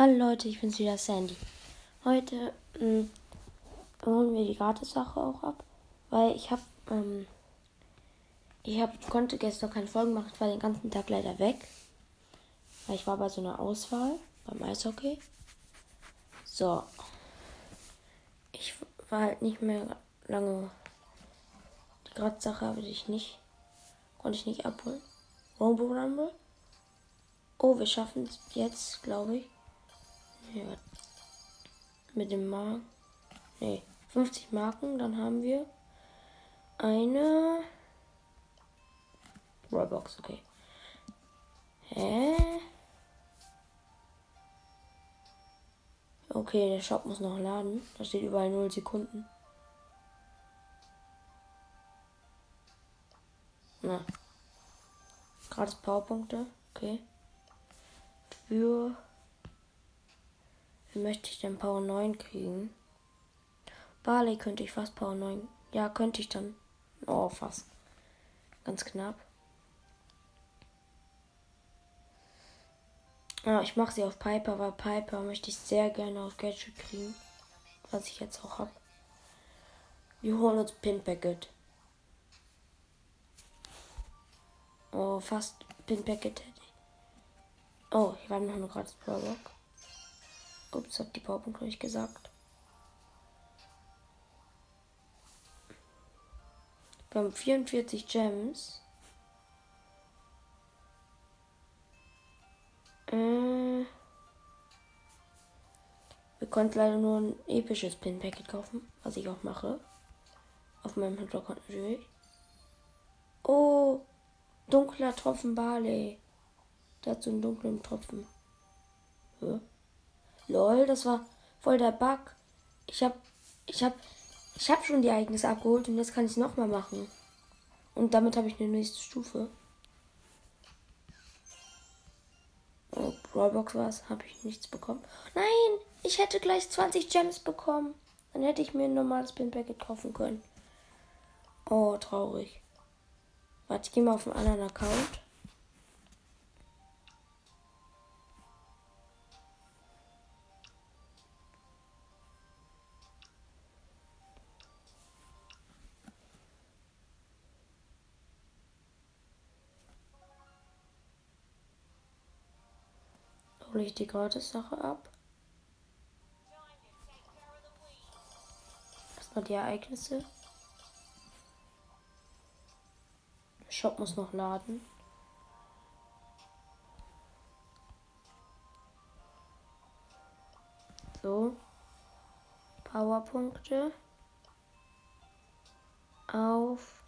Hallo Leute, ich bin's wieder Sandy. Heute ähm, holen wir die Gratis-Sache auch ab, weil ich habe, ähm, ich hab, konnte gestern keine Folgen machen, ich war den ganzen Tag leider weg, weil ich war bei so einer Auswahl beim Eishockey. So, ich war halt nicht mehr lange. Die Gratis-Sache habe ich nicht, konnte ich nicht abholen. Rumble Rumble. Oh, wir schaffen es jetzt, glaube ich. Ja. Mit dem Mark. Nee, 50 Marken. Dann haben wir eine. Rollbox, okay. Hä? Okay, der Shop muss noch laden. Da steht überall 0 Sekunden. Na. Gratis Powerpunkte. Okay. Für wie möchte ich denn Power 9 kriegen? Barley könnte ich fast Power 9. Ja, könnte ich dann. Oh, fast. Ganz knapp. Ja, ich mache sie auf Piper, weil Piper möchte ich sehr gerne auf Gadget kriegen. Was ich jetzt auch habe. Wir holen uns Pin Packet. Oh, fast Pin Packet hätte ich. Oh, ich war noch eine gratis Pro Rock. Ups, hab die Powerpunkte nicht gesagt. Wir haben 44 Gems. Äh, wir konnten leider nur ein episches Pin-Packet kaufen, was ich auch mache. Auf meinem Hintergrund natürlich. Oh, dunkler Tropfen Barley. Dazu einen dunklen Tropfen. Ja. Lol, das war voll der Bug. Ich hab, ich hab, ich hab schon die Ereignisse abgeholt und jetzt kann ich es nochmal machen. Und damit habe ich eine nächste Stufe. Oh, Rollbox war es, habe ich nichts bekommen. Nein, ich hätte gleich 20 Gems bekommen. Dann hätte ich mir ein normales Pinpacket kaufen können. Oh, traurig. Warte, ich gehe mal auf einen anderen Account. Hole ich die Gratis-Sache ab. Erstmal die Ereignisse. Der Shop muss noch laden. So. Powerpunkte. Auf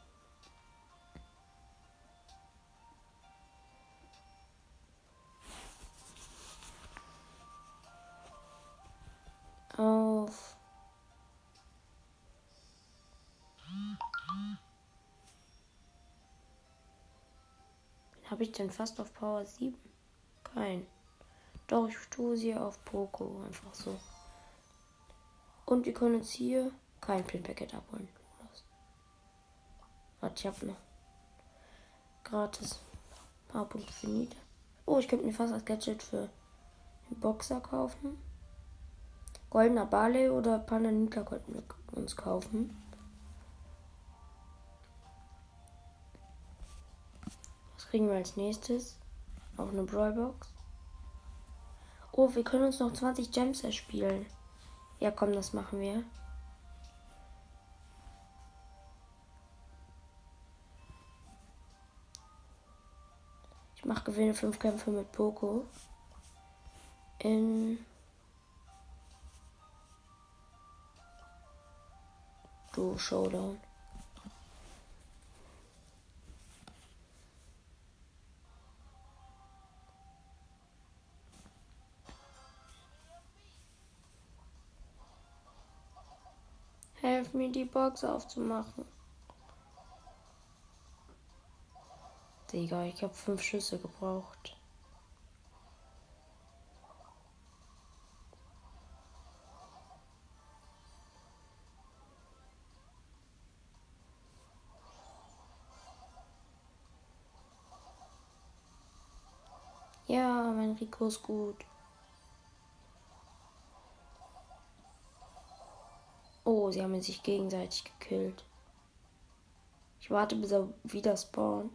auf. Habe ich denn fast auf Power 7? Kein. Doch, ich tue sie auf Poco. Einfach so. Und wir können uns hier kein Pin-Packet abholen. Warte, ich habe noch gratis Powerpunkte für Nieder. Oh, ich könnte mir fast als Gadget für den Boxer kaufen. Goldener Barley oder Pananika könnten wir uns kaufen. Was kriegen wir als nächstes? Auch eine Brawlbox. Oh, wir können uns noch 20 Gems erspielen. Ja, komm, das machen wir. Ich mache Gewinne 5 Kämpfe mit Poco. In Duo Showdown. Helf mir die Box aufzumachen. Digga, ich habe fünf Schüsse gebraucht. Ja, mein Rico ist gut. Oh, sie haben sich gegenseitig gekillt. Ich warte, bis er wieder spawnt.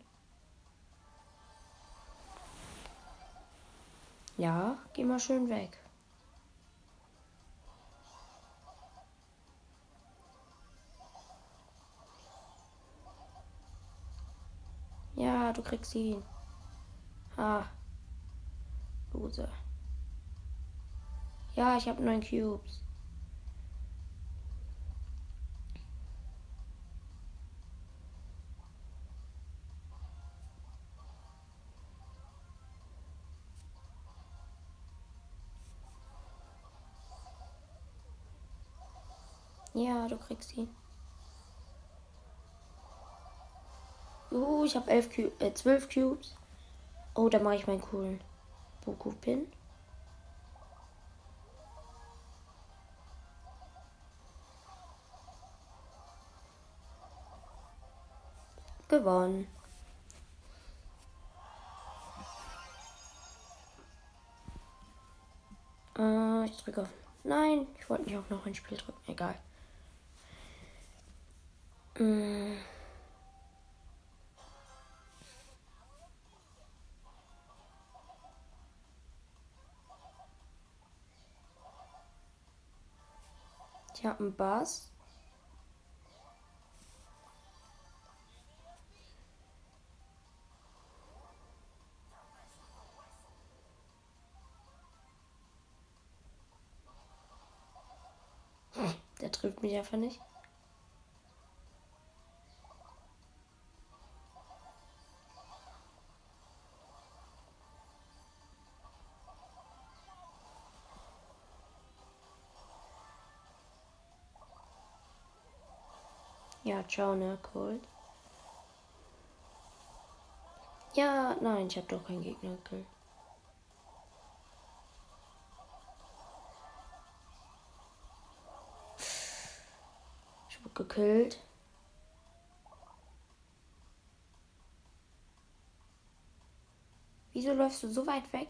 Ja, geh mal schön weg. Ja, du kriegst ihn. Ah. Loser. Ja, ich habe neun Cubes. Ja, du kriegst ihn. Uh, ich habe elf Cube, äh, zwölf Cubes. Oh, da mache ich meinen coolen Boku-Pin. Gewonnen. Äh, ich drücke auf. Nein, ich wollte nicht auch noch ein Spiel drücken. Egal. Mm. Ich habe einen Bass. Der trifft mich einfach nicht. Ja, ciao, ne, cool. Ja, nein, ich habe doch keinen Gegner gekillt. Ich wurde gekillt. Wieso läufst du so weit weg?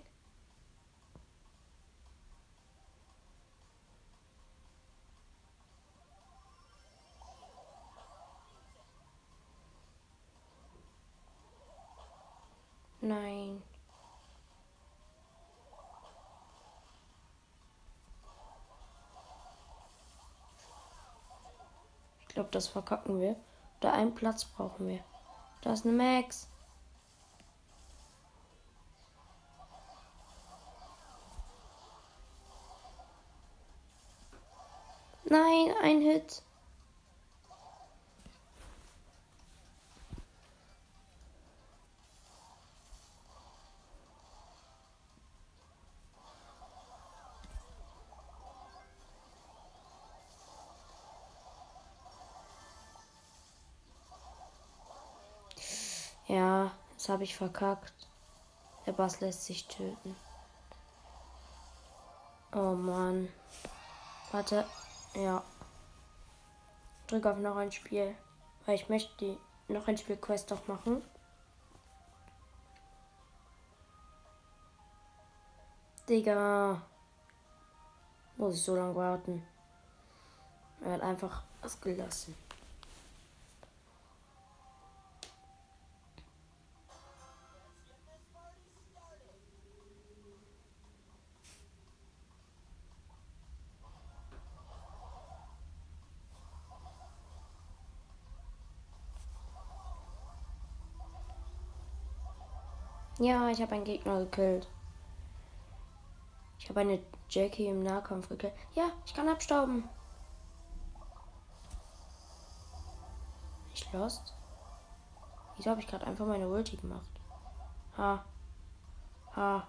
Nein. Ich glaube, das verkacken wir. Oder einen Platz brauchen wir. Da ist eine Max. Nein, ein Hit. Das habe ich verkackt. Der Bass lässt sich töten. Oh Mann. Warte. Ja. Drück auf noch ein Spiel. Weil ich möchte die noch ein Spiel Quest auch machen. Digga. Muss ich so lange warten. Er hat einfach was gelassen. Ja, ich habe einen Gegner gekillt. Ich habe eine Jackie im Nahkampf gekillt. Ja, ich kann abstauben. Ich lost. Wieso habe ich gerade einfach meine Ulti gemacht? Ha. Ha.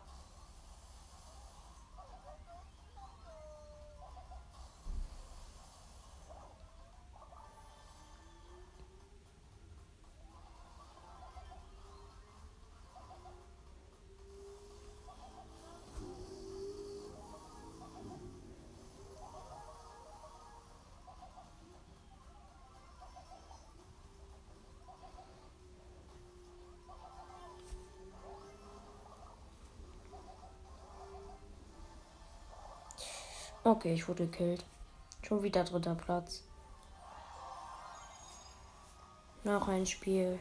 Okay, ich wurde gekillt. Schon wieder dritter Platz. Noch ein Spiel.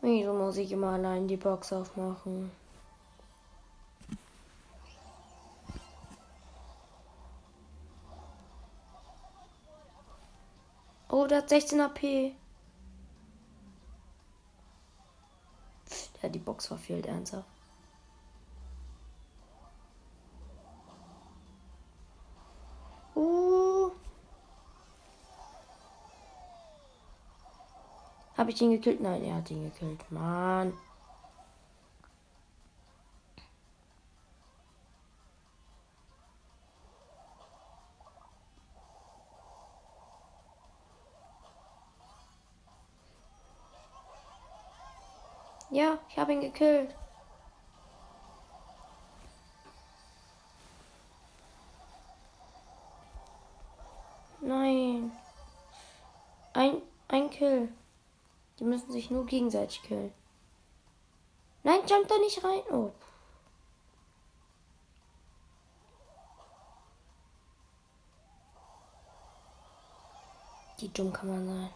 Wieso muss ich immer allein die Box aufmachen? Hat 16 AP. Ja, die Box verfehlt ernsthaft. Uh. Habe ich ihn gekillt? Nein, er hat ihn gekillt. Mann. Ja, ich habe ihn gekillt. Nein. Ein, ein Kill. Die müssen sich nur gegenseitig killen. Nein, jump da nicht rein. Oh. Die dumm kann man sein.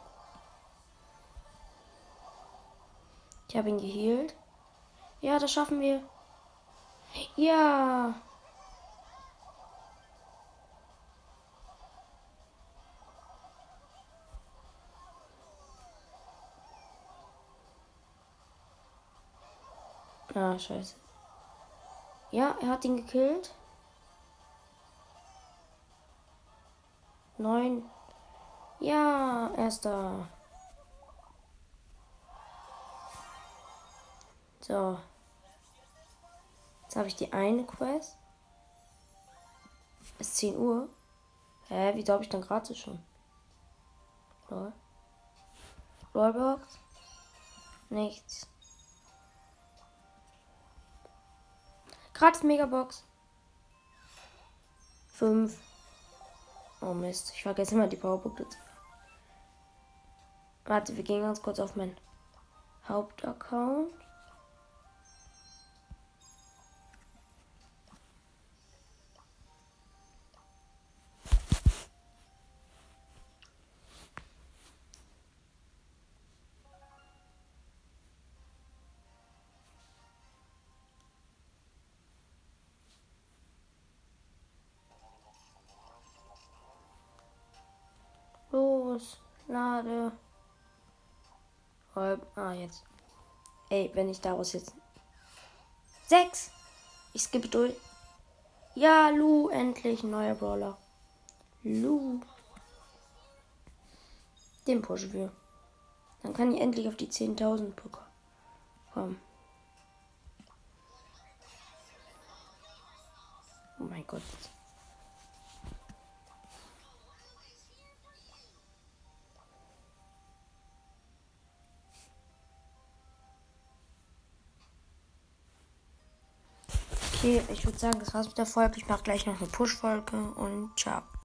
Ich habe ihn geheilt. Ja, das schaffen wir. Ja. Ah, scheiße. Ja, er hat ihn gekillt. Neun. Ja, erster. So. Jetzt habe ich die eine Quest. Es ist 10 Uhr. Hä, wieso habe ich dann gerade schon? Lol. Rollbox. Nichts. Gratis Megabox. 5. Oh Mist, ich vergesse immer die Powerpunkte. Warte, wir gehen ganz kurz auf meinen Hauptaccount. Lade. Ah, jetzt. Ey, wenn ich daraus jetzt. Sechs! Ich skippe durch. Ja, Lu, endlich neuer Brawler. Lu. Den pushen wir. Dann kann ich endlich auf die 10.000 kommen. Oh mein Gott. Okay, ich würde sagen, das war's mit der Folge. Ich mache gleich noch eine Push-Folge und ciao.